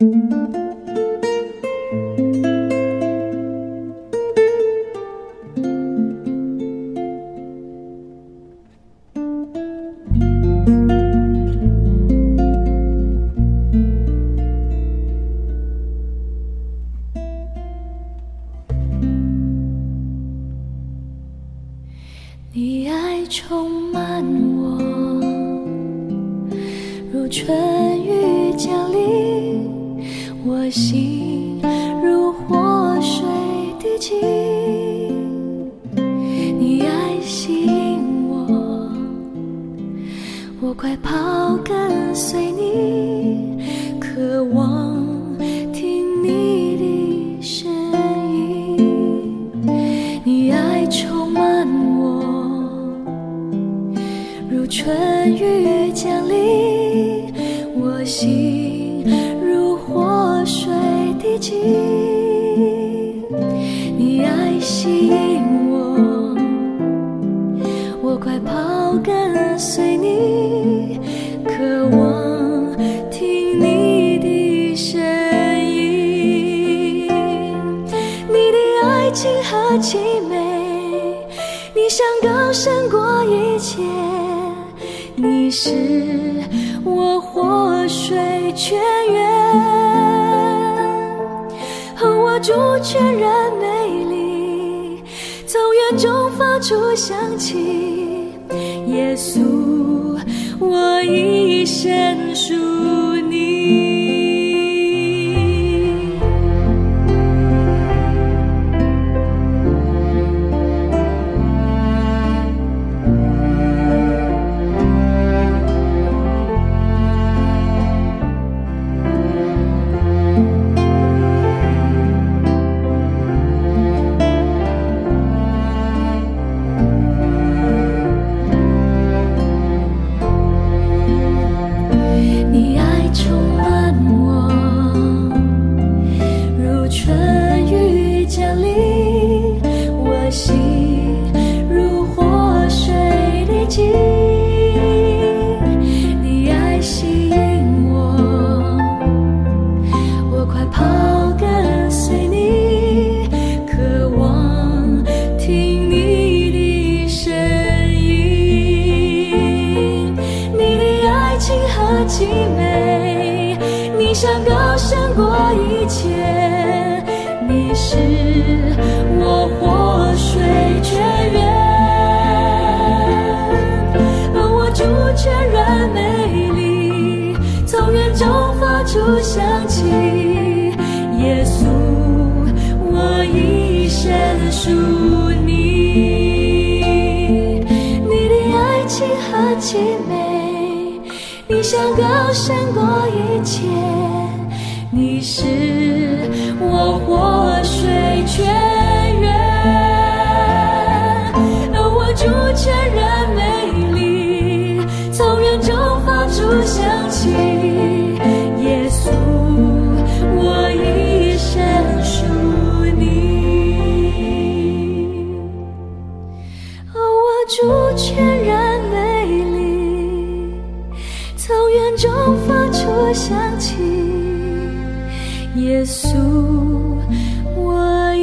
你爱充满我，如春雨降临。我心如活水滴进。你爱吸引我，我快跑跟随你，渴望听你的声音。你爱充满我，如春雨降临，我心你爱吸引我，我快跑跟随你，渴望听你的声音。你的爱情何其美，你像高胜过一切，你是我活水泉源。主全然美丽，从园中发出香气。耶稣，我一生属凄美，你像高胜过一切，你是我活水泉源，而我主全然美丽，从远中发出香气。耶稣，我一生属你像高胜过一切，你是我活水泉源，而我主全人美丽，从园中发出香气。耶稣，我一生属你。哦，我主全中发出香气。耶稣，我